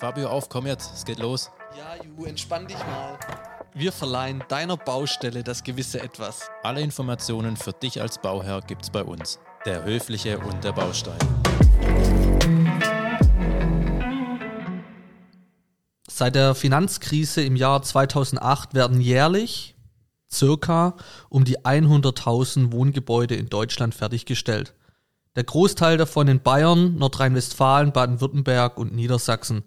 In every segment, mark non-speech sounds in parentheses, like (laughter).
Fabio, auf, komm jetzt, es geht los. Ja, Ju, entspann dich mal. Wir verleihen deiner Baustelle das gewisse Etwas. Alle Informationen für dich als Bauherr gibt's bei uns. Der Höfliche und der Baustein. Seit der Finanzkrise im Jahr 2008 werden jährlich circa um die 100.000 Wohngebäude in Deutschland fertiggestellt. Der Großteil davon in Bayern, Nordrhein-Westfalen, Baden-Württemberg und Niedersachsen.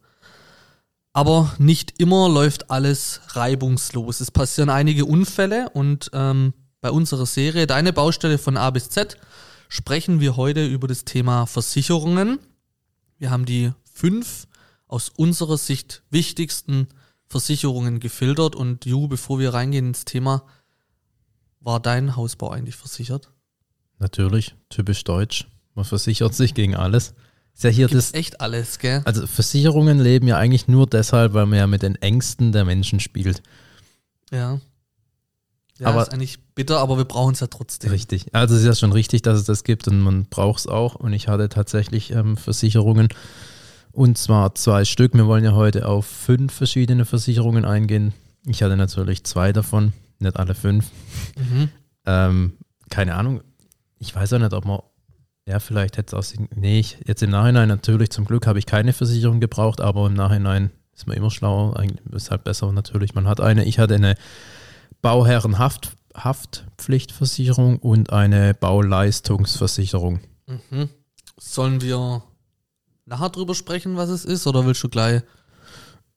Aber nicht immer läuft alles reibungslos. Es passieren einige Unfälle und ähm, bei unserer Serie Deine Baustelle von A bis Z sprechen wir heute über das Thema Versicherungen. Wir haben die fünf aus unserer Sicht wichtigsten Versicherungen gefiltert und Ju, bevor wir reingehen ins Thema, war dein Hausbau eigentlich versichert? Natürlich, typisch deutsch. Man versichert sich gegen alles. Ist ja hier Gibt's das. echt alles, gell? Also Versicherungen leben ja eigentlich nur deshalb, weil man ja mit den Ängsten der Menschen spielt. Ja. Ja, Aber- ist eigentlich bitter, aber wir brauchen es ja trotzdem. Richtig. Also es ist ja schon richtig, dass es das gibt und man braucht es auch. Und ich hatte tatsächlich ähm, Versicherungen und zwar zwei Stück. Wir wollen ja heute auf fünf verschiedene Versicherungen eingehen. Ich hatte natürlich zwei davon, nicht alle fünf. Mhm. Ähm, keine Ahnung. Ich weiß auch nicht, ob man. Ja, vielleicht hätte es aus. Nee, ich, jetzt im Nachhinein natürlich zum Glück habe ich keine Versicherung gebraucht, aber im Nachhinein ist man immer schlauer. Eigentlich ist halt besser natürlich. Man hat eine. Ich hatte eine Bauherrenhaftpflichtversicherung und eine Bauleistungsversicherung. Mhm. Sollen wir nachher drüber sprechen, was es ist, oder willst du gleich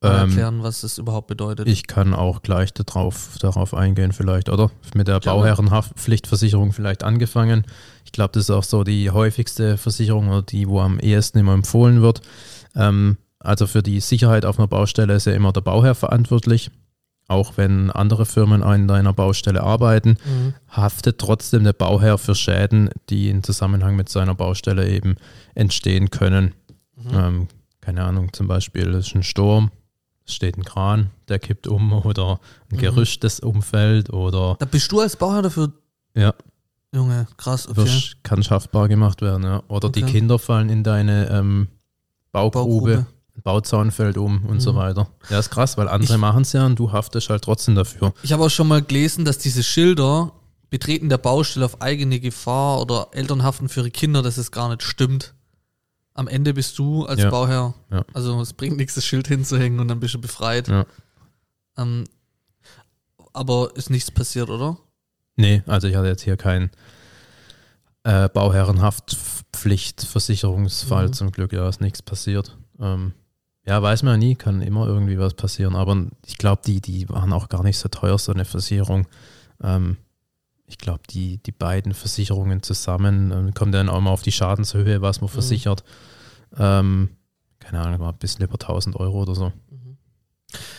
Ähm, erklären, was es überhaupt bedeutet? Ich kann auch gleich darauf, darauf eingehen, vielleicht, oder? Mit der. Bauherrenhaftpflichtversicherung vielleicht angefangen. Ich glaube, das ist auch so die häufigste Versicherung oder die, wo am ehesten immer empfohlen wird. Ähm, also für die Sicherheit auf einer Baustelle ist ja immer der Bauherr verantwortlich. Auch wenn andere Firmen an deiner Baustelle arbeiten, Mhm. haftet trotzdem der Bauherr für Schäden, die in Zusammenhang mit seiner Baustelle eben entstehen können. Mhm. Ähm, keine Ahnung, zum Beispiel es ist ein Sturm, es steht ein Kran, der kippt um (laughs) oder ein Mhm. Gerüst, das umfällt oder Da bist du als Bauherr dafür, ja, Junge, krass, okay. wirst, kann schaffbar gemacht werden. Ja. Oder die Okay. Kinder fallen in deine ähm, Baugrube, Baugrube. ein Bauzaun fällt um und so Mhm. weiter. Ja, ist krass, weil andere machen es ja und du haftest halt trotzdem dafür. Ich habe auch schon mal gelesen, dass diese Schilder Betreten der Baustelle auf eigene Gefahr oder Eltern haften für ihre Kinder, dass es gar nicht stimmt. Am Ende bist du als Ja. Bauherr, Ja. also es bringt nichts, das Schild hinzuhängen und dann bist du befreit. Ja. Ähm, aber ist nichts passiert, oder? Nee, also ich hatte jetzt hier keinen äh, Bauherrenhaftpflichtversicherungsfall Mhm. zum Glück. Ja, ist nichts passiert. Ähm, ja, weiß man ja nie, kann immer irgendwie was passieren. Aber ich glaube, die, die waren auch gar nicht so teuer, so eine Versicherung. Ähm, ich glaube, die, die beiden Versicherungen zusammen ähm, kommt dann auch mal auf die Schadenshöhe, was man Mhm. versichert. Ähm, keine Ahnung, war ein bisschen über 1000 Euro oder so. Mhm.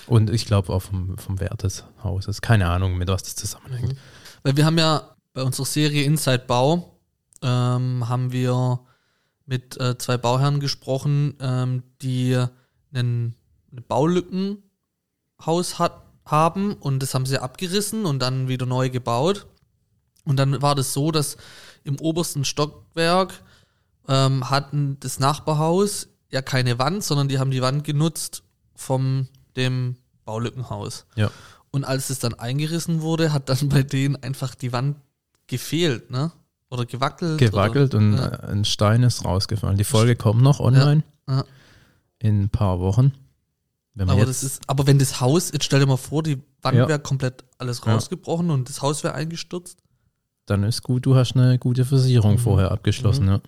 Und ich glaube auch vom, vom Wert des Hauses. Keine Ahnung, mit was das zusammenhängt. Mhm. Weil wir haben ja bei unserer Serie Inside Bau ähm, haben wir mit äh, zwei Bauherren gesprochen, ähm, die einen, eine Baulückenhaus hat, haben und das haben sie abgerissen und dann wieder neu gebaut. Und dann war das so, dass im obersten Stockwerk ähm, hatten das Nachbarhaus ja keine Wand, sondern die haben die Wand genutzt vom dem Baulückenhaus. Ja. Und als es dann eingerissen wurde, hat dann bei denen einfach die Wand gefehlt, ne? Oder gewackelt. gewackelt oder, und ja. ein Stein ist rausgefallen. Die Folge kommt noch online ja. in ein paar Wochen. Wenn Aber das ist, aber wenn das Haus, jetzt stell dir mal vor, die Wand Ja. wäre komplett alles Ja. rausgebrochen und das Haus wäre eingestürzt. Dann ist gut, du hast eine gute Versicherung Mhm. vorher abgeschlossen. Mhm. Ja.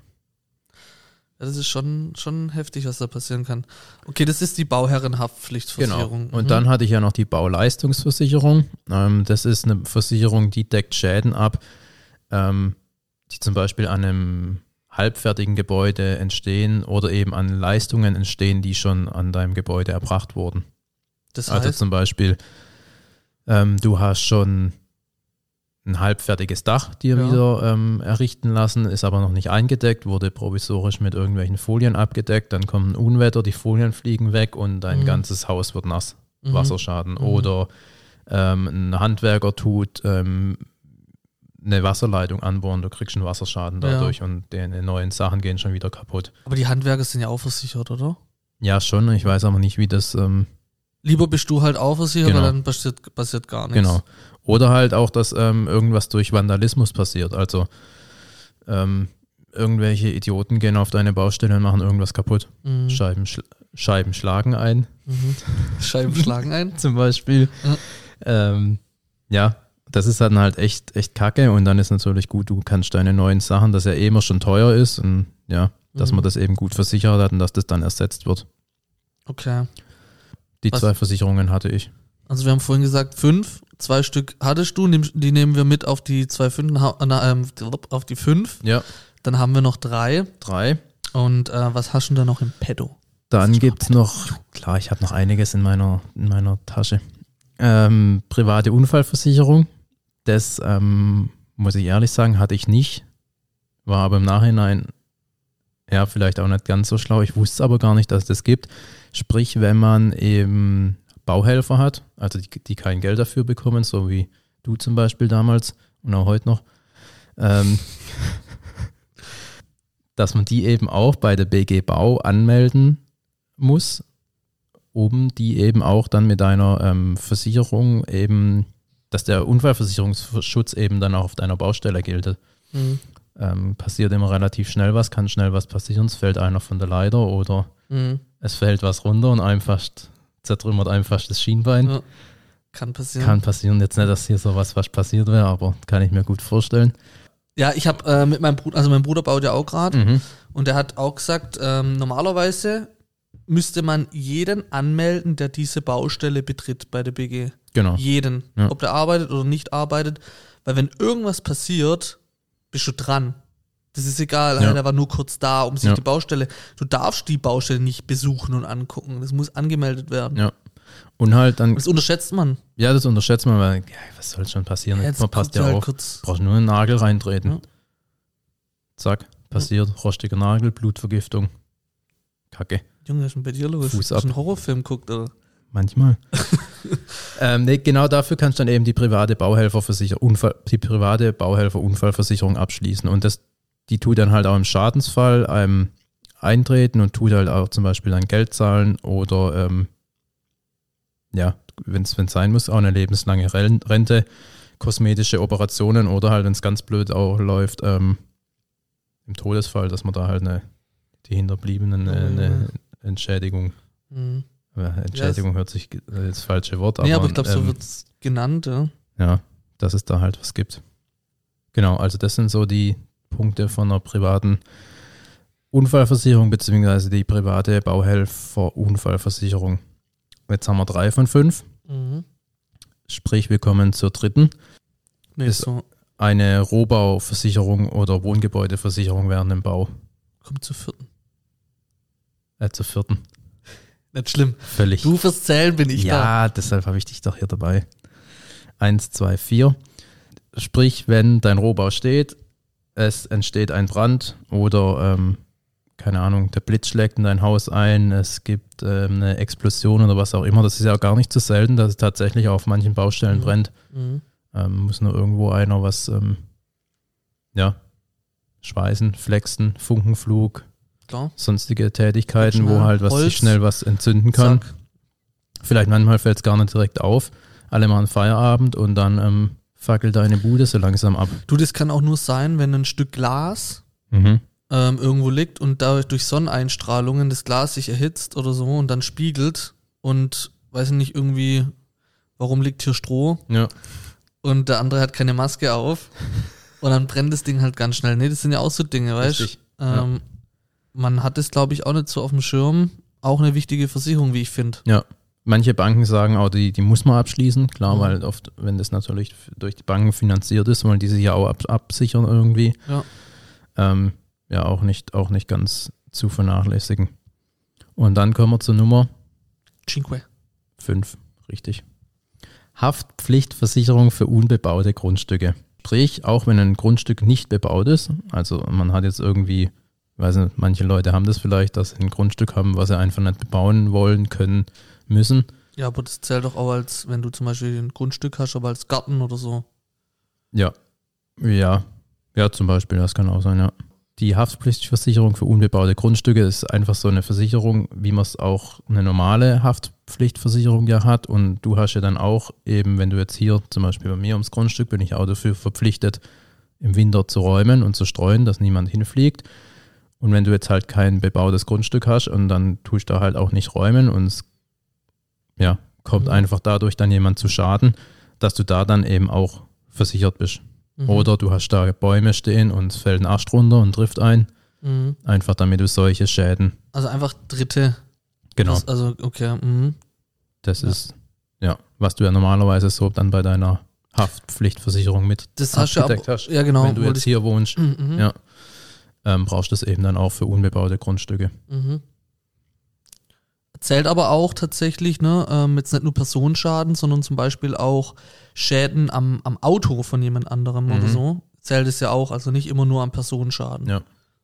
Ja, das ist schon, schon heftig, was da passieren kann. Okay, das ist die Bauherrenhaftpflichtversicherung. Genau. Und Mhm. dann hatte ich ja noch die Bauleistungsversicherung. Ähm, das ist eine Versicherung, die deckt Schäden ab, ähm, die zum Beispiel an einem halbfertigen Gebäude entstehen oder eben an Leistungen entstehen, die schon an deinem Gebäude erbracht wurden. das Also heißt, zum Beispiel, ähm, du hast schon ein halbfertiges Dach dir Ja. wieder ähm, errichten lassen, ist aber noch nicht eingedeckt, wurde provisorisch mit irgendwelchen Folien abgedeckt, dann kommt ein Unwetter, die Folien fliegen weg und dein Mhm. ganzes Haus wird nass, Mhm. Wasserschaden. Mhm. Oder ähm, ein Handwerker tut ähm, eine Wasserleitung anbohren, du kriegst einen Wasserschaden Ja. dadurch und deine neuen Sachen gehen schon wieder kaputt. aber die Handwerker sind ja auch versichert, oder? Ja, schon. Ich weiß aber nicht, wie das. Ähm, Lieber bist du halt auch versichert, Genau. weil dann passiert, passiert gar nichts. genau. Oder halt auch, dass ähm, irgendwas durch Vandalismus passiert. Also ähm, irgendwelche Idioten gehen auf deine Baustelle und machen irgendwas kaputt. Mhm. Scheiben, schl Scheiben schlagen ein, Mhm. (laughs) Scheiben schlagen ein. zum Beispiel. Ja. Ähm, ja, das ist dann halt echt, echt kacke. Und dann ist natürlich gut, du kannst deine neuen Sachen, das ja eh immer schon teuer ist, und ja, dass Mhm. man das eben gut versichert hat und dass das dann ersetzt wird. Okay. Die Was- zwei Versicherungen hatte ich. Also wir haben vorhin gesagt, fünf, zwei Stück hattest du, die nehmen wir mit auf die zwei fünf, ha- na, ähm, auf die fünf. Ja, Dann haben wir noch drei. drei. Und äh, was hast du denn da noch im Petto? Dann gibt es noch, klar, ich habe noch einiges in meiner, in meiner Tasche. Ähm, private Unfallversicherung. Das, ähm, muss ich ehrlich sagen, hatte ich nicht. War aber im Nachhinein, ja, vielleicht auch nicht ganz so schlau. Ich wusste aber gar nicht, dass es das gibt. Sprich, wenn man eben Bauhelfer hat, also die, die kein Geld dafür bekommen, so wie du zum Beispiel damals und auch heute noch, ähm, (laughs) dass man die eben auch bei der BG Bau anmelden muss, um die eben auch dann mit einer ähm, Versicherung eben, dass der Unfallversicherungsschutz eben dann auch auf deiner Baustelle gilt. Mhm. Ähm, passiert immer relativ schnell was, kann schnell was passieren, es fällt einer von der Leiter oder Mhm. es fällt was runter und einfach zertrümmert einfach das Schienbein. Ja. Kann passieren. Kann passieren, jetzt nicht, dass hier sowas fast passiert wäre, aber kann ich mir gut vorstellen. Ja, ich habe äh, mit meinem Bruder, also mein Bruder baut ja auch gerade Mhm. und der hat auch gesagt, ähm, normalerweise müsste man jeden anmelden, der diese Baustelle betritt bei der BG. Genau. Jeden. Ja. Ob der arbeitet oder nicht arbeitet. Weil wenn irgendwas passiert, bist du dran. Das ist egal, Ja. der war nur kurz da, um sich Ja. die Baustelle. Du darfst die Baustelle nicht besuchen und angucken. Das muss angemeldet werden. Ja. Und halt dann, Das unterschätzt man. ja, das unterschätzt man, weil, ja, was soll schon passieren? Jetzt man passt ja halt auf. kurz. Brauchst nur einen Nagel reintreten. Ja. Zack, passiert. Rostiger Nagel, Blutvergiftung. Kacke. Junge, ist denn bei dir los? Fuß Hast du ab. einen Horrorfilm guckt, oder? Manchmal. (laughs) ähm, nee, genau dafür kannst du dann eben die private Bauhelferversicherung, Unfall, die private Bauhelfer-Unfallversicherung abschließen. Und das, die tut dann halt auch im Schadensfall ähm, eintreten und tut halt auch zum Beispiel dann Geld zahlen oder ähm, ja, wenn es sein muss, auch eine lebenslange Ren- Rente, kosmetische Operationen oder halt, wenn es ganz blöd auch läuft, ähm, im Todesfall, dass man da halt eine, die Hinterbliebenen eine, eine Entschädigung Mhm. ja, Entschädigung hört sich äh, das falsche Wort, nee, aber ich glaube, so ähm, wird es genannt, ja. ja, dass es da halt was gibt. Genau, also das sind so die Punkte von einer privaten Unfallversicherung beziehungsweise die private Bauhelfer-Unfallversicherung. Jetzt haben wir drei von fünf, Mhm. sprich wir kommen zur dritten. Nee, Ist- so. Eine Rohbauversicherung oder Wohngebäudeversicherung während dem Bau. Kommt zur vierten. Äh, zur vierten. Nicht schlimm. Völlig. Du fürs Zählen bin ich da. ja, deshalb habe ich dich doch hier dabei. Eins, zwei, vier. Sprich, wenn dein Rohbau steht, es entsteht ein Brand oder, ähm, keine Ahnung, der Blitz schlägt in dein Haus ein, es gibt ähm, eine Explosion oder was auch immer. Das ist ja auch gar nicht so selten, dass es tatsächlich auf manchen Baustellen Mhm. brennt. Mhm. Ähm, muss nur irgendwo einer was, ähm, ja, schweißen, flexen, Funkenflug, Klar. sonstige Tätigkeiten, wo halt was Holz. sich schnell was entzünden kann. Zack. Vielleicht manchmal fällt es gar nicht direkt auf. Alle machen Feierabend und dann ähm, fackelt deine Bude so langsam ab. Du, das kann auch nur sein, wenn ein Stück Glas Mhm. ähm, irgendwo liegt und dadurch durch Sonneneinstrahlungen das Glas sich erhitzt oder so und dann spiegelt und weiß ich nicht irgendwie, warum liegt hier Stroh Ja. und der andere hat keine Maske auf (laughs) und dann brennt das Ding halt ganz schnell. Nee, das sind ja auch so Dinge, weißt du? Ähm, Man hat es, glaube ich, auch nicht so auf dem Schirm. Auch eine wichtige Versicherung, wie ich finde. Ja. Manche Banken sagen auch, die, die muss man abschließen. Klar, Mhm. weil oft, wenn das natürlich durch die Banken finanziert ist, wollen die sich ja auch ab, absichern irgendwie. Ja. Ähm, ja, auch nicht, auch nicht ganz zu vernachlässigen. Und dann kommen wir zur Nummer Cinque. 5, richtig. Haftpflichtversicherung für unbebaute Grundstücke. Sprich, auch wenn ein Grundstück nicht bebaut ist, also man hat jetzt irgendwie, ich weiß nicht, manche Leute haben das vielleicht, dass sie ein Grundstück haben, was sie einfach nicht bebauen wollen, können, müssen. Ja, aber das zählt doch auch als, wenn du zum Beispiel ein Grundstück hast, aber als Garten oder so. Ja. Ja. Ja, zum Beispiel, das kann auch sein, ja. die Haftpflichtversicherung für unbebaute Grundstücke ist einfach so eine Versicherung, wie man es auch eine normale Haftpflichtversicherung ja hat. Und du hast ja dann auch eben, wenn du jetzt hier zum Beispiel bei mir ums Grundstück bin ich auch dafür verpflichtet, im Winter zu räumen und zu streuen, dass niemand hinfliegt. Und wenn du jetzt halt kein bebautes Grundstück hast und dann tust du da halt auch nicht räumen und es ja, kommt Mhm. einfach dadurch dann jemand zu Schaden, dass du da dann eben auch versichert bist. Mhm. Oder du hast da Bäume stehen und fällt ein Ast runter und trifft ein. Mhm. Einfach damit du solche Schäden. Also einfach dritte. Genau. Das, also, okay. Mhm. Das Ja. ist, ja, was du ja normalerweise so dann bei deiner Haftpflichtversicherung mit Das hast du abgedeckt hast. Ja, genau. Wenn du jetzt hier wohnst, ich- Mhm. Ja. ähm, brauchst du das eben dann auch für unbebaute Grundstücke. Mhm. Zählt aber auch tatsächlich, ne, ähm, jetzt nicht nur Personenschaden, sondern zum Beispiel auch Schäden am, am Auto von jemand anderem oder Mhm. so. Zählt es ja auch, also nicht immer nur am Personenschaden, Ja.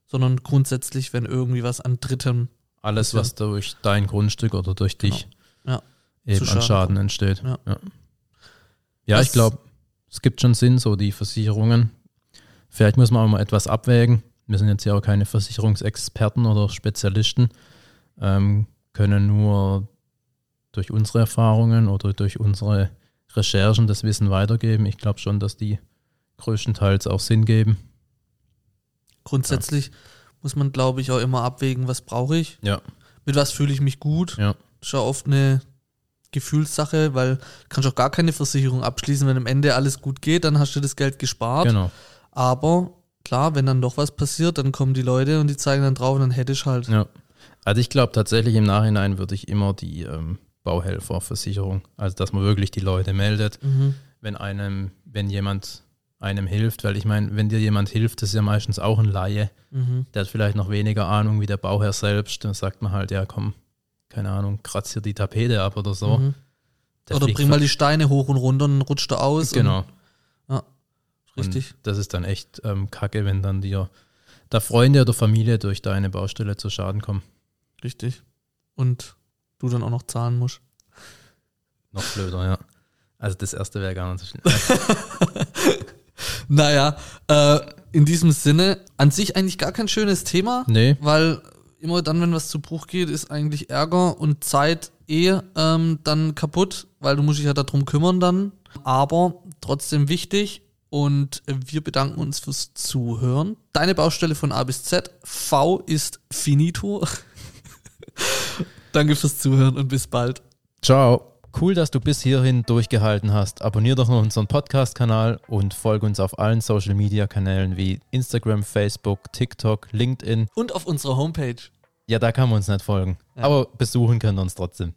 sondern grundsätzlich, wenn irgendwie was an Dritten. Alles, Bisschen. was durch dein Grundstück oder durch dich Genau. Ja. eben Zu an Schaden Schaden entsteht. Ja. ja. Ja, ich glaube, es gibt schon Sinn, so die Versicherungen. Vielleicht muss man auch mal etwas abwägen. Wir sind jetzt ja auch keine Versicherungsexperten oder Spezialisten, ähm, können nur durch unsere Erfahrungen oder durch unsere Recherchen das Wissen weitergeben. Ich glaube schon, dass die größtenteils auch Sinn geben. Grundsätzlich muss man, glaube ich, auch immer abwägen, was brauche ich, Ja, mit was fühle ich mich gut. ja, Das ist ja oft eine Gefühlssache, weil du kannst auch gar keine Versicherung abschließen, wenn am Ende alles gut geht, dann hast du das Geld gespart. genau. Aber klar, wenn dann doch was passiert, dann kommen die Leute und die zeigen dann drauf und dann hätte ich halt. Ja. Also ich glaube tatsächlich im Nachhinein würde ich immer die ähm, Bauhelferversicherung, also dass man wirklich die Leute meldet, Mhm. wenn einem, wenn jemand einem hilft, weil ich meine, wenn dir jemand hilft, das ist ja meistens auch ein Laie, Mhm. der hat vielleicht noch weniger Ahnung wie der Bauherr selbst, dann sagt man halt, ja komm, keine Ahnung, kratz hier die Tapete ab oder so. Mhm. Der Oder bring mal die Steine hoch und runter und rutscht da aus. Genau. Und, richtig. Und das ist dann echt ähm, kacke, wenn dann dir da Freunde oder Familie durch deine Baustelle zu Schaden kommen. Richtig. Und du dann auch noch zahlen musst. Noch blöder, ja. Also das erste wäre gar nicht so schnell. (laughs) Naja, äh, in diesem Sinne, an sich eigentlich gar kein schönes Thema, nee, weil immer dann, wenn was zu Bruch geht, ist eigentlich Ärger und Zeit eh ähm, dann kaputt, weil du musst dich ja darum kümmern dann. Aber trotzdem wichtig und wir bedanken uns fürs Zuhören. Deine Baustelle von A bis Z. V ist finito. (laughs) Danke fürs Zuhören und bis bald. Ciao. Cool, dass du bis hierhin durchgehalten hast. Abonnier doch noch unseren Podcast-Kanal und folge uns auf allen Social-Media-Kanälen wie Instagram, Facebook, TikTok, LinkedIn. Und auf unserer Homepage. Ja, da kann man uns nicht folgen. Ja. Aber besuchen können wir uns trotzdem.